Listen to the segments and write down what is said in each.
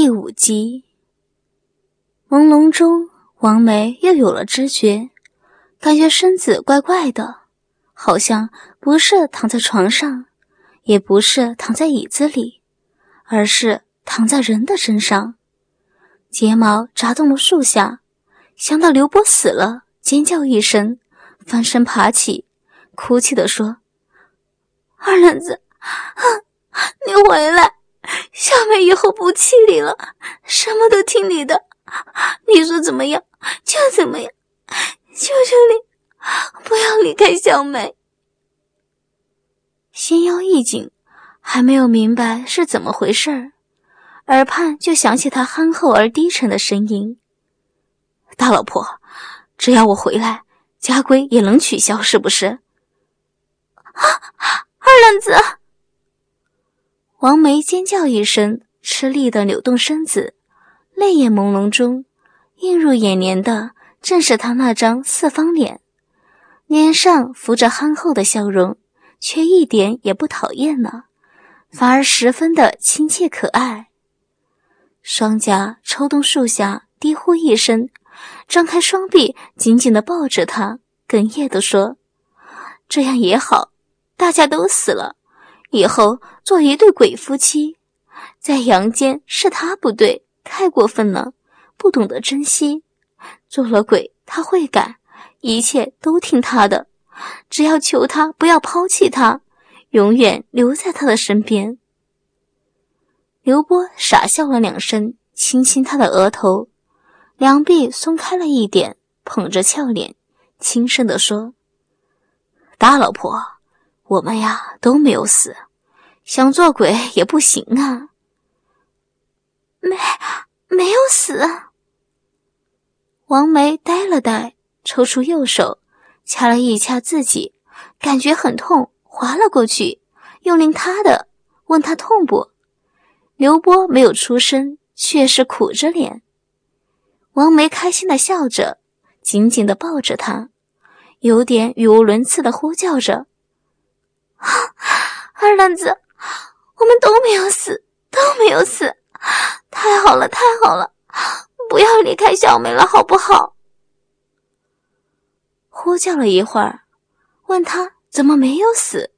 第五集，朦胧中，王梅又有了知觉，感觉身子怪怪的，好像不是躺在床上，也不是躺在椅子里，而是躺在人的身上。睫毛扎动了树下，想到刘波死了，尖叫一声，翻身爬起，哭泣的说：“二愣子，你回来！”小梅以后不气你了，什么都听你的，你说怎么样就怎么样。求求你，不要离开小梅。心腰一紧，还没有明白是怎么回事儿，耳畔就响起他憨厚而低沉的声音：“大老婆，只要我回来，家规也能取消，是不是？”啊，二愣子。王梅尖叫一声，吃力的扭动身子，泪眼朦胧中，映入眼帘的正是他那张四方脸，脸上浮着憨厚的笑容，却一点也不讨厌了，反而十分的亲切可爱。双颊抽动，树下低呼一声，张开双臂，紧紧的抱着他，哽咽的说：“这样也好，大家都死了。”以后做一对鬼夫妻，在阳间是他不对，太过分了，不懂得珍惜。做了鬼他会改，一切都听他的，只要求他不要抛弃他，永远留在他的身边。刘波傻笑了两声，亲亲他的额头，两臂松开了一点，捧着俏脸，轻声地说：“大老婆。”我们呀都没有死，想做鬼也不行啊。没没有死。王梅呆了呆，抽出右手掐了一掐自己，感觉很痛，滑了过去，又拧他的，问他痛不？刘波没有出声，却是苦着脸。王梅开心的笑着，紧紧的抱着他，有点语无伦次的呼叫着。二愣子，我们都没有死，都没有死，太好了，太好了！不要离开小梅了，好不好？呼叫了一会儿，问他怎么没有死。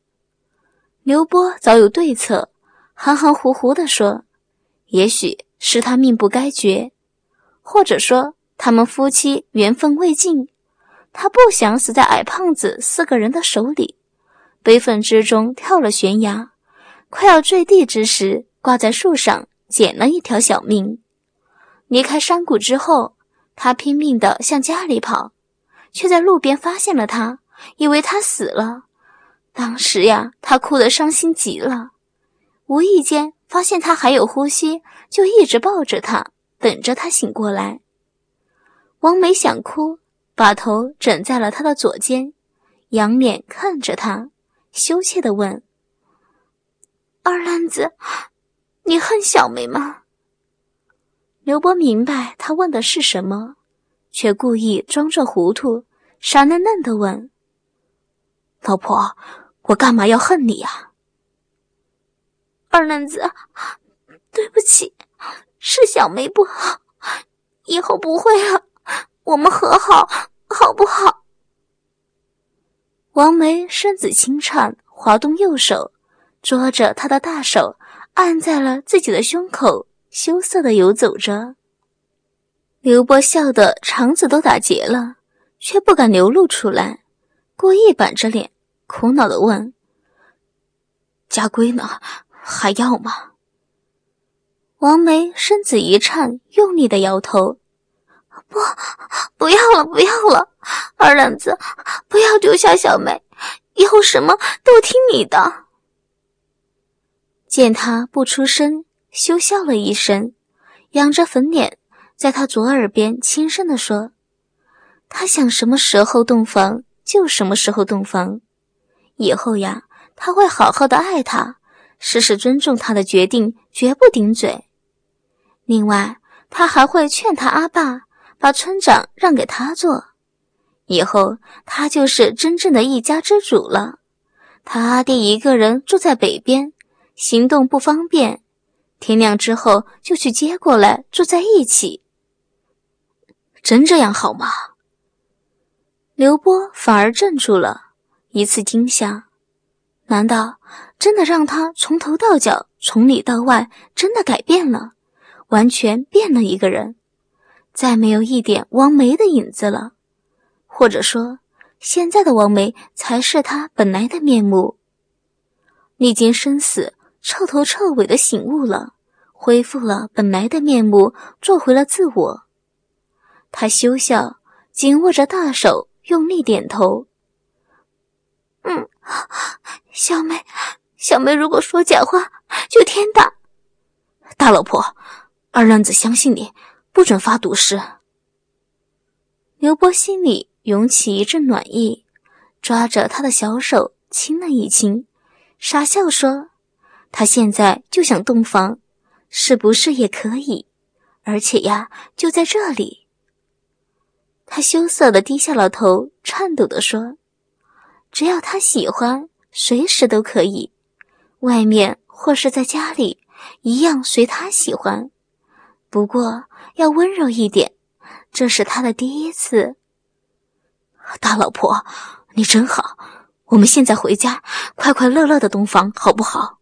刘波早有对策，含含糊糊的说：“也许是他命不该绝，或者说他们夫妻缘分未尽，他不想死在矮胖子四个人的手里。”悲愤之中跳了悬崖，快要坠地之时，挂在树上捡了一条小命。离开山谷之后，他拼命地向家里跑，却在路边发现了他，以为他死了。当时呀，他哭得伤心极了。无意间发现他还有呼吸，就一直抱着他，等着他醒过来。王梅想哭，把头枕在了他的左肩，仰脸看着他。羞怯的问：“二愣子，你恨小梅吗？”刘波明白他问的是什么，却故意装作糊涂，傻嫩嫩的问：“老婆，我干嘛要恨你呀？”二愣子，对不起，是小梅不好，以后不会了，我们和好，好不好？王梅身子轻颤，滑动右手，捉着他的大手，按在了自己的胸口，羞涩的游走着。刘波笑得肠子都打结了，却不敢流露出来，故意板着脸，苦恼的问：“家规呢？还要吗？”王梅身子一颤，用力的摇头。不，不要了，不要了，二愣子，不要丢下小梅，以后什么都听你的。见他不出声，羞笑了一声，仰着粉脸，在他左耳边轻声的说：“他想什么时候洞房就什么时候洞房，以后呀，他会好好的爱他，事事尊重他的决定，绝不顶嘴。另外，他还会劝他阿爸。”把村长让给他做，以后他就是真正的一家之主了。他阿弟一个人住在北边，行动不方便，天亮之后就去接过来住在一起。真这样好吗？刘波反而镇住了，一次惊吓。难道真的让他从头到脚、从里到外真的改变了，完全变了一个人，再没有一点王梅的影子了？或者说，现在的王梅才是他本来的面目？历经生死，彻头彻尾的醒悟了，恢复了本来的面目，做回了自我。他羞笑，紧握着大手，用力点头。嗯，小梅，小梅，如果说假话，就天打。大老婆，二愣子相信你，不准发毒誓。刘波心里涌起一阵暖意，抓着他的小手亲了一亲，傻笑说：“他现在就想洞房，是不是也可以？而且呀，就在这里。”他羞涩的低下了头，颤抖的说。只要他喜欢，随时都可以。外面或是在家里，一样随他喜欢。不过要温柔一点，这是他的第一次。大老婆，你真好。我们现在回家，快快乐乐的洞房，好不好？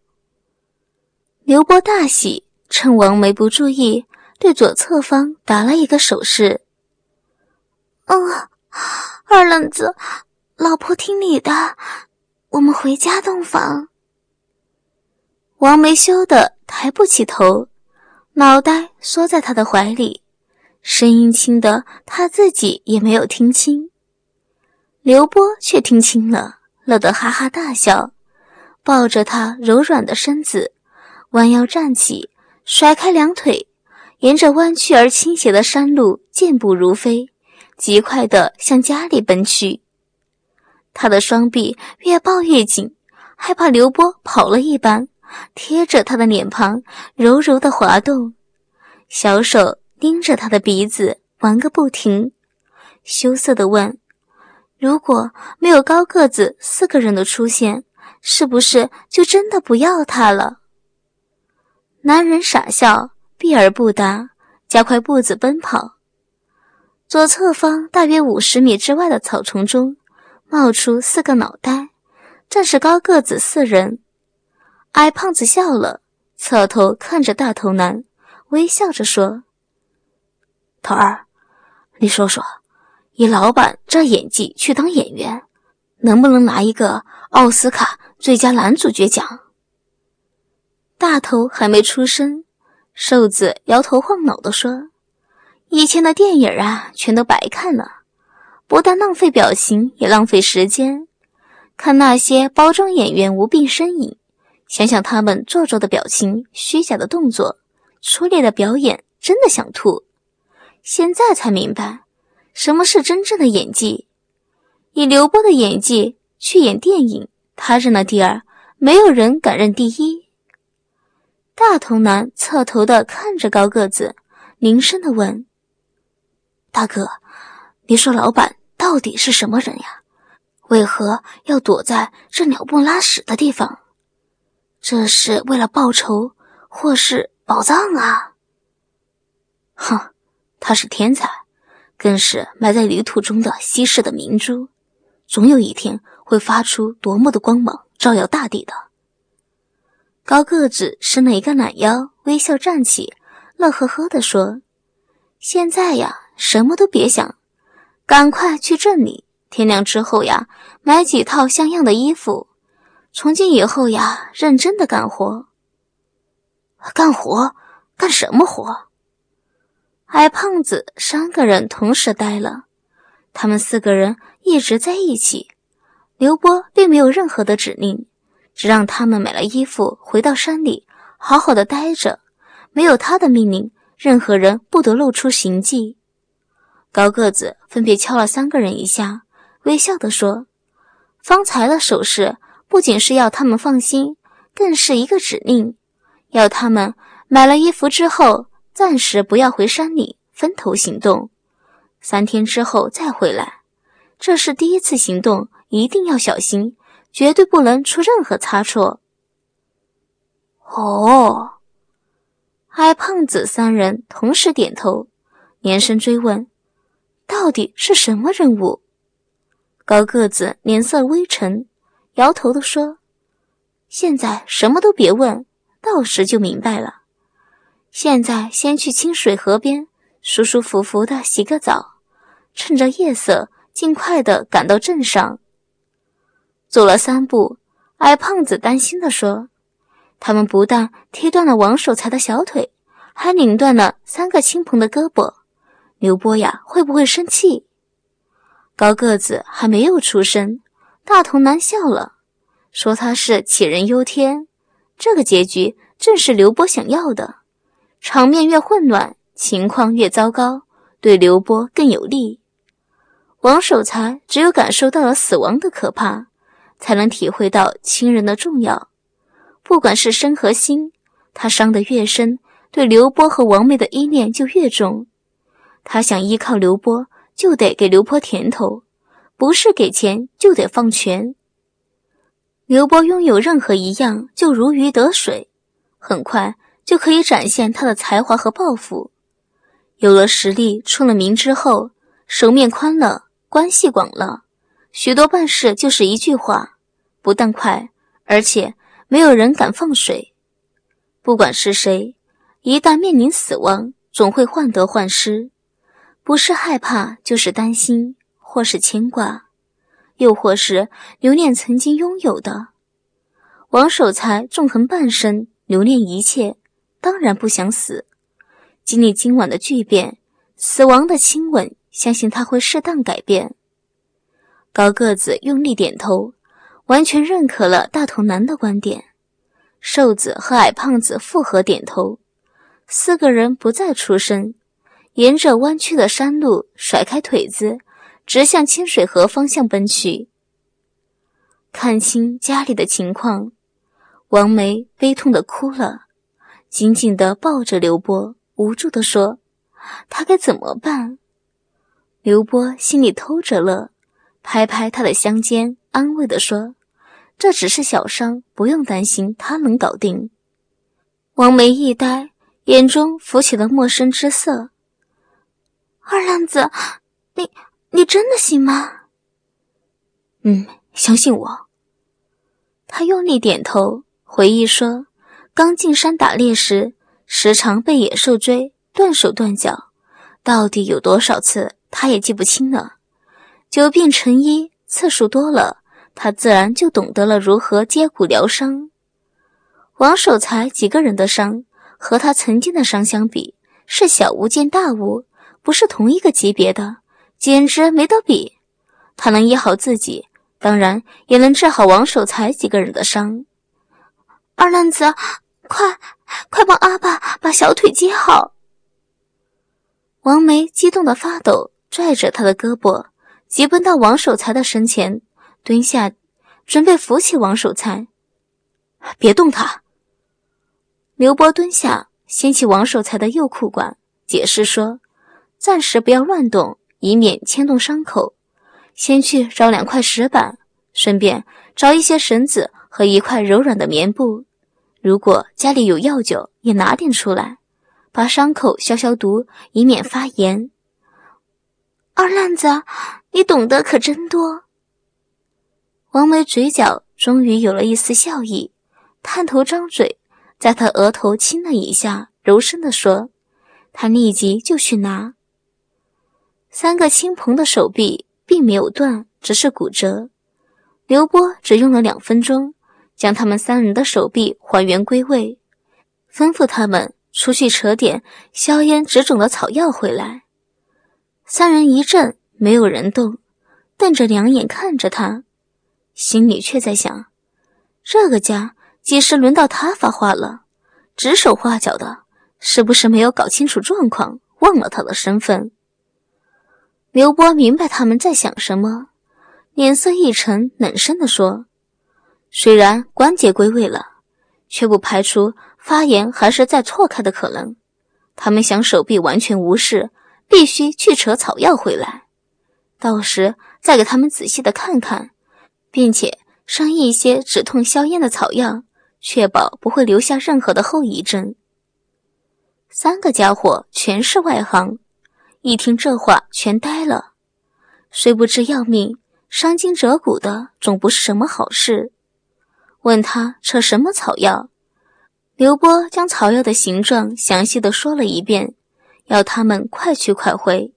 刘波大喜，趁王梅不注意，对左侧方打了一个手势。嗯，二愣子。老婆听你的，我们回家洞房。王梅羞得抬不起头，脑袋缩在他的怀里，声音轻的他自己也没有听清。刘波却听清了，乐得哈哈大笑，抱着他柔软的身子，弯腰站起，甩开两腿，沿着弯曲而倾斜的山路健步如飞，极快地向家里奔去。他的双臂越抱越紧，害怕刘波跑了一般，贴着他的脸庞柔柔的滑动，小手盯着他的鼻子玩个不停，羞涩的问：“如果没有高个子四个人的出现，是不是就真的不要他了？”男人傻笑，避而不答，加快步子奔跑。左侧方大约五十米之外的草丛中。冒出四个脑袋，正是高个子四人。矮胖子笑了，侧头看着大头男，微笑着说：“头儿，你说说，以老板这演技去当演员，能不能拿一个奥斯卡最佳男主角奖？”大头还没出声，瘦子摇头晃脑地说：“以前的电影啊，全都白看了。”不但浪费表情，也浪费时间。看那些包装演员无病呻吟，想想他们做作的表情、虚假的动作、粗劣的表演，真的想吐。现在才明白，什么是真正的演技。以刘波的演技去演电影，他认了第二，没有人敢认第一。大头男侧头的看着高个子，凝声的问：“大哥，你说老板？”到底是什么人呀？为何要躲在这鸟不拉屎的地方？这是为了报仇，或是宝藏啊？哼，他是天才，更是埋在泥土中的稀世的明珠，总有一天会发出夺目的光芒，照耀大地的。高个子伸了一个懒腰，微笑站起，乐呵呵地说：“现在呀，什么都别想。”赶快去镇里，天亮之后呀，买几套像样的衣服。从今以后呀，认真的干活。干活？干什么活？矮胖子三个人同时呆了。他们四个人一直在一起，刘波并没有任何的指令，只让他们买了衣服，回到山里好好的待着。没有他的命令，任何人不得露出行迹。高个子分别敲了三个人一下，微笑地说：“方才的手势不仅是要他们放心，更是一个指令，要他们买了衣服之后，暂时不要回山里，分头行动，三天之后再回来。这是第一次行动，一定要小心，绝对不能出任何差错。”哦，矮胖子三人同时点头，连声追问：“到底是什么任务？”高个子脸色微沉，摇头的说：“现在什么都别问，到时就明白了。现在先去清水河边，舒舒服服的洗个澡，趁着夜色，尽快的赶到镇上。”走了三步，矮胖子担心的说。他们不但踢断了王守财的小腿，还拧断了三个亲朋的胳膊。刘波呀，会不会生气？高个子还没有出声，大童男笑了，说他是杞人忧天。这个结局正是刘波想要的。场面越混乱，情况越糟糕，对刘波更有利。王守财只有感受到了死亡的可怕，才能体会到亲人的重要。不管是身和心，他伤得越深，对刘波和王妹的依恋就越重。他想依靠刘波，就得给刘波甜头，不是给钱就得放权。刘波拥有任何一样，就如鱼得水，很快就可以展现他的才华和抱负。有了实力，出了名之后，手面宽了，关系广了，许多办事就是一句话，不但快，而且。没有人敢放水，不管是谁，一旦面临死亡，总会患得患失，不是害怕，就是担心，或是牵挂，又或是留恋曾经拥有的。王守财纵横半生，留恋一切，当然不想死。经历今晚的巨变，死亡的亲吻，相信他会适当改变。高个子用力点头。完全认可了大头男的观点，瘦子和矮胖子附和点头，四个人不再出声，沿着弯曲的山路甩开腿子，直向清水河方向奔去。看清家里的情况，王梅悲痛的哭了，紧紧的抱着刘波，无助的说：“他该怎么办？”刘波心里偷着乐，拍拍他的香肩，安慰的说。这只是小伤，不用担心，他能搞定。王梅一呆，眼中浮起了陌生之色。二愣子，你你真的行吗？嗯，相信我。他用力点头，回忆说：刚进山打猎时，时常被野兽追，断手断脚，到底有多少次，他也记不清了。久病成医，次数多了。他自然就懂得了如何接骨疗伤。王守财几个人的伤，和他曾经的伤相比，是小巫见大巫，不是同一个级别的，简直没得比。他能医好自己，当然也能治好王守财几个人的伤。二愣子，快快帮阿爸把小腿接好！王梅激动的发抖，拽着他的胳膊，急奔到王守财的身前。蹲下，准备扶起王守财。别动他。刘波蹲下，掀起王守财的右裤管，解释说：“暂时不要乱动，以免牵动伤口。先去找两块石板，顺便找一些绳子和一块柔软的棉布。如果家里有药酒，也拿点出来，把伤口消消毒，以免发炎。”二烂子，你懂得可真多。王梅嘴角终于有了一丝笑意，探头张嘴，在他额头亲了一下，柔声地说：“他立即就去拿。”三个亲朋的手臂并没有断，只是骨折。刘波只用了两分钟，将他们三人的手臂还原归位，吩咐他们出去扯点消炎止肿的草药回来。三人一怔，没有人动，瞪着两眼看着他。心里却在想：这个家几时轮到他发话了？指手画脚的，是不是没有搞清楚状况，忘了他的身份？刘波明白他们在想什么，脸色一沉，冷声地说：“虽然关节归位了，却不排除发炎还是再错开的可能。他们想手臂完全无事，必须去扯草药回来，到时再给他们仔细的看看。”并且上一些止痛消炎的草药，确保不会留下任何的后遗症。三个家伙全是外行，一听这话全呆了。虽不知要命，伤筋折骨的总不是什么好事。问他扯什么草药，刘波将草药的形状详细的说了一遍，要他们快去快回。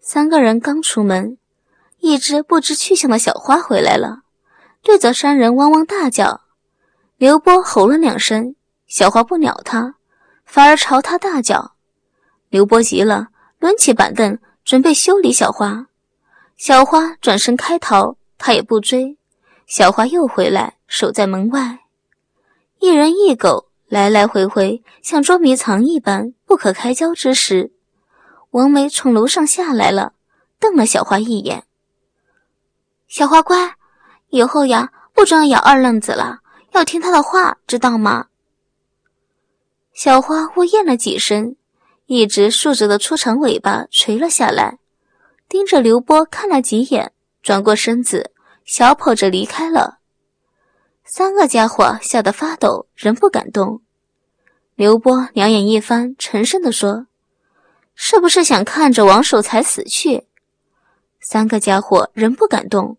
三个人刚出门，一只不知去向的小花回来了，对着三人汪汪大叫。刘波吼了两声，小花不鸟他，反而朝他大叫。刘波急了，抡起板凳准备修理小花。小花转身开逃，他也不追。小花又回来，守在门外。一人一狗来来回回，像捉迷藏一般，不可开交之时，王梅从楼上下来了，瞪了小花一眼。小花乖，以后呀，不准咬二愣子了，要听他的话，知道吗？小花呜咽了几声，一直竖着的粗长尾巴垂了下来。盯着刘波看了几眼，转过身子，小跑着离开了。三个家伙吓得发抖，仍不敢动。刘波两眼一翻，沉声地说：“是不是想看着王守财死去？”三个家伙仍不敢动。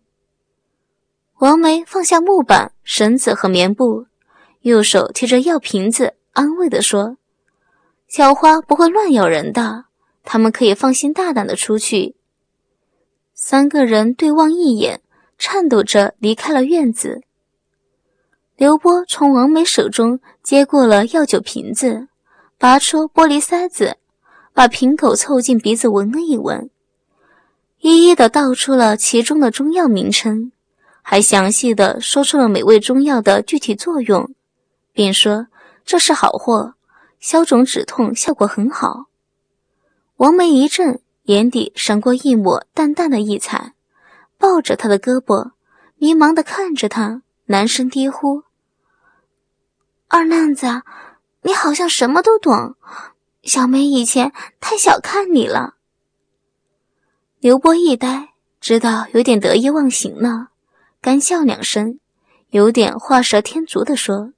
王梅放下木板、绳子和棉布，右手提着药瓶子，安慰地说：“小花不会乱咬人的，他们可以放心大胆的出去。”三个人对望一眼，颤抖着离开了院子。刘波从王梅手中接过了药酒瓶子，拔出玻璃塞子，把瓶口凑近鼻子闻了一闻，一一的道出了其中的中药名称，还详细的说出了每味中药的具体作用，并说这是好货，消肿止痛效果很好。王梅一怔。眼底闪过一抹淡淡的异彩，抱着他的胳膊，迷茫的看着他，男声低呼：“二愣子，你好像什么都懂。小梅以前太小看你了。”刘波一呆，知道有点得意忘形了，干笑两声，有点画蛇添足的说：“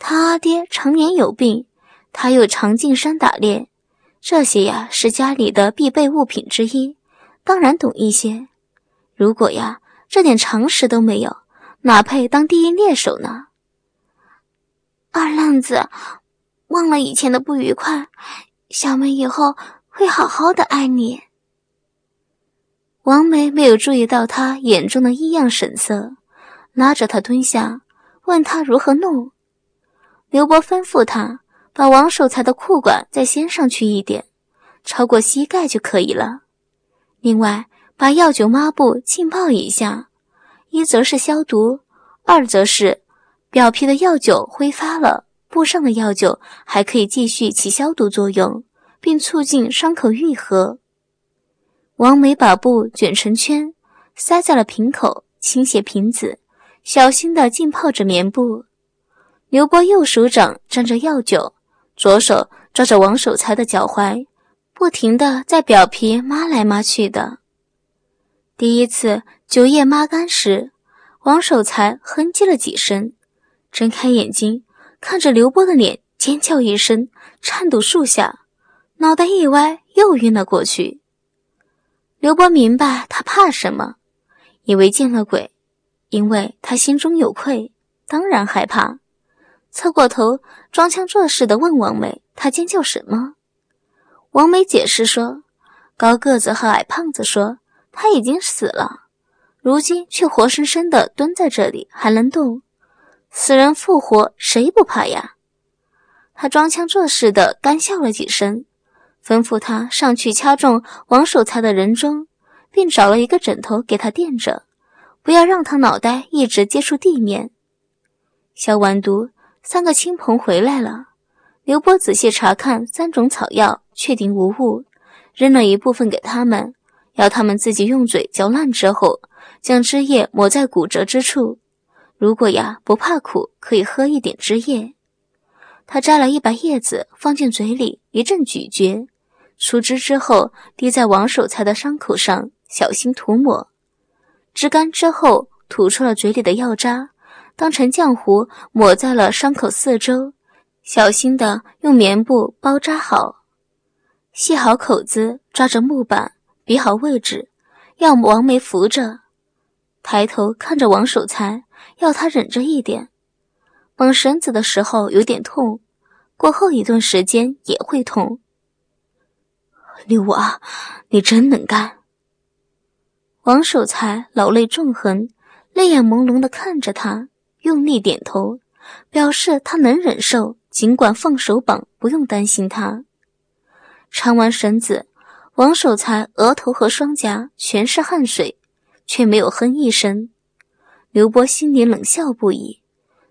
他阿爹常年有病，他又常进山打猎。”这些呀是家里的必备物品之一，当然懂一些。如果呀这点常识都没有，哪配当第一猎手呢？二愣子，忘了以前的不愉快，小梅以后会好好的爱你。王梅没有注意到他眼中的异样神色，拉着他蹲下，问他如何弄。刘伯吩咐他。把王守财的裤管再掀上去一点，超过膝盖就可以了。另外，把药酒抹布浸泡一下，一则是消毒，二则是表皮的药酒挥发了，布上的药酒还可以继续起消毒作用，并促进伤口愈合。王梅把布卷成圈，塞在了瓶口，倾斜瓶子，小心地浸泡着棉布。刘波右手掌沾着药酒。左手抓着王守财的脚踝，不停地在表皮抹来抹去的。第一次酒液抹干时，王守财哼唧了几声，睁开眼睛看着刘波的脸，尖叫一声，颤抖数下，脑袋一歪，又晕了过去。刘波明白他怕什么，以为见了鬼，因为他心中有愧，当然害怕。侧过头，装腔作势的问王梅：“他尖叫什么？”王梅解释说：“高个子和矮胖子说他已经死了，如今却活生生的蹲在这里，还能动。死人复活，谁不怕呀？”他装腔作势的干笑了几声，吩咐他上去掐中王守财的人中，并找了一个枕头给他垫着，不要让他脑袋一直接触地面。消完毒。三个亲朋回来了，刘波仔细查看三种草药，确定无误，扔了一部分给他们，要他们自己用嘴嚼烂之后，将汁液抹在骨折之处。如果呀不怕苦，可以喝一点汁液。他摘了一把叶子放进嘴里，一阵咀嚼，出汁之后滴在王守财的伤口上，小心涂抹。汁干之后，吐出了嘴里的药渣。当成浆糊抹在了伤口四周，小心的用棉布包扎好，系好口子，抓着木板，比好位置，要王梅扶着，抬头看着王守财，要他忍着一点。绑绳子的时候有点痛，过后一段时间也会痛。刘娃，你真能干。王守财老泪纵横，泪眼朦胧的看着他，用力点头，表示他能忍受，尽管放手绑，不用担心他。缠完绳子，王守财额头和双颊全是汗水，却没有哼一声。刘波心里冷笑不已，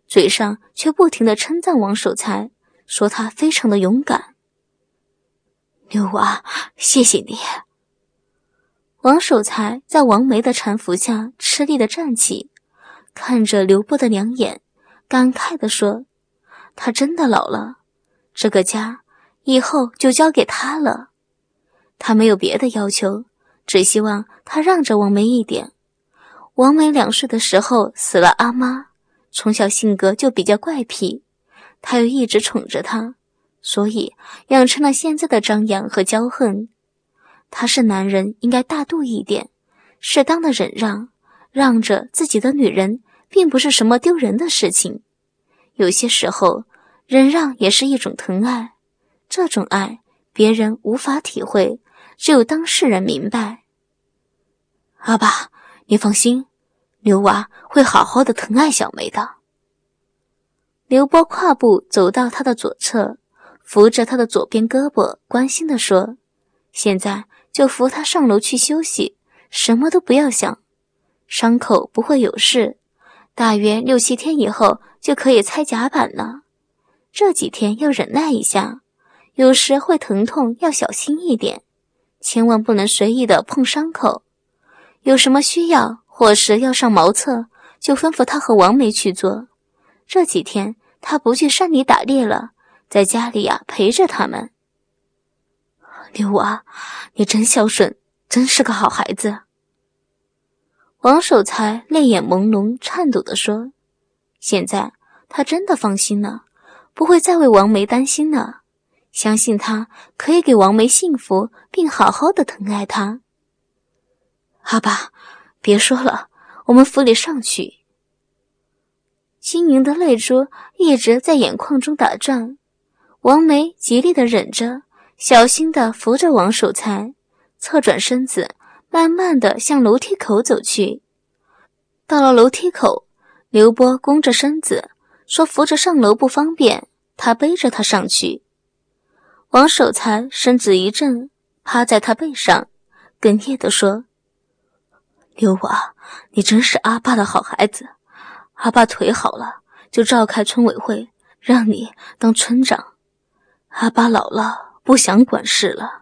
嘴上却不停的称赞王守财，说他非常的勇敢。刘娃，谢谢你。王守财在王梅的搀扶下吃力的站起，看着刘波的两眼，感慨地说：“他真的老了，这个家以后就交给他了。他没有别的要求，只希望他让着王梅一点。王梅两岁的时候死了阿妈，从小性格就比较怪癖，他又一直宠着她。”所以养成了现在的张扬和骄横。他是男人，应该大度一点，适当的忍让，让着自己的女人，并不是什么丢人的事情。有些时候，忍让也是一种疼爱。这种爱，别人无法体会，只有当事人明白。阿爸，你放心，刘娃会好好的疼爱小梅的。刘波跨步走到他的左侧。扶着他的左边胳膊，关心地说：“现在就扶他上楼去休息，什么都不要想，伤口不会有事，大约六七天以后就可以拆甲板了。这几天要忍耐一下，有时会疼痛，要小心一点，千万不能随意的碰伤口。有什么需要或是要上茅厕，就吩咐他和王梅去做。这几天他不去山里打猎了。”在家里呀，陪着他们。刘娃，你真孝顺，真是个好孩子。王守财泪眼朦胧，颤抖地说：“现在他真的放心了，不会再为王梅担心了，相信他可以给王梅幸福，并好好的疼爱她。”阿爸，别说了，我们府里上去。晶莹的泪珠一直在眼眶中打转。王梅极力的忍着，小心的扶着王守财，侧转身子，慢慢的向楼梯口走去。到了楼梯口，刘波弓着身子说：“扶着上楼不方便，他背着他上去。”王守财身子一震，趴在他背上，哽咽的说：“刘娃，你真是阿爸的好孩子。阿爸腿好了，就召开村委会，让你当村长。”阿爸老了，不想管事了。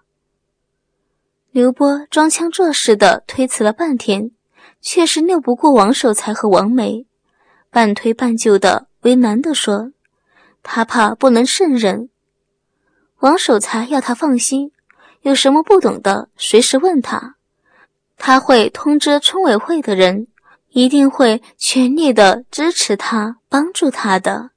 刘波装腔作势的推辞了半天，却是拗不过王守才和王梅，半推半就的为难的说：“他怕不能胜任。”王守才要他放心，有什么不懂的随时问他，他会通知村委会的人，一定会全力的支持他、帮助他的。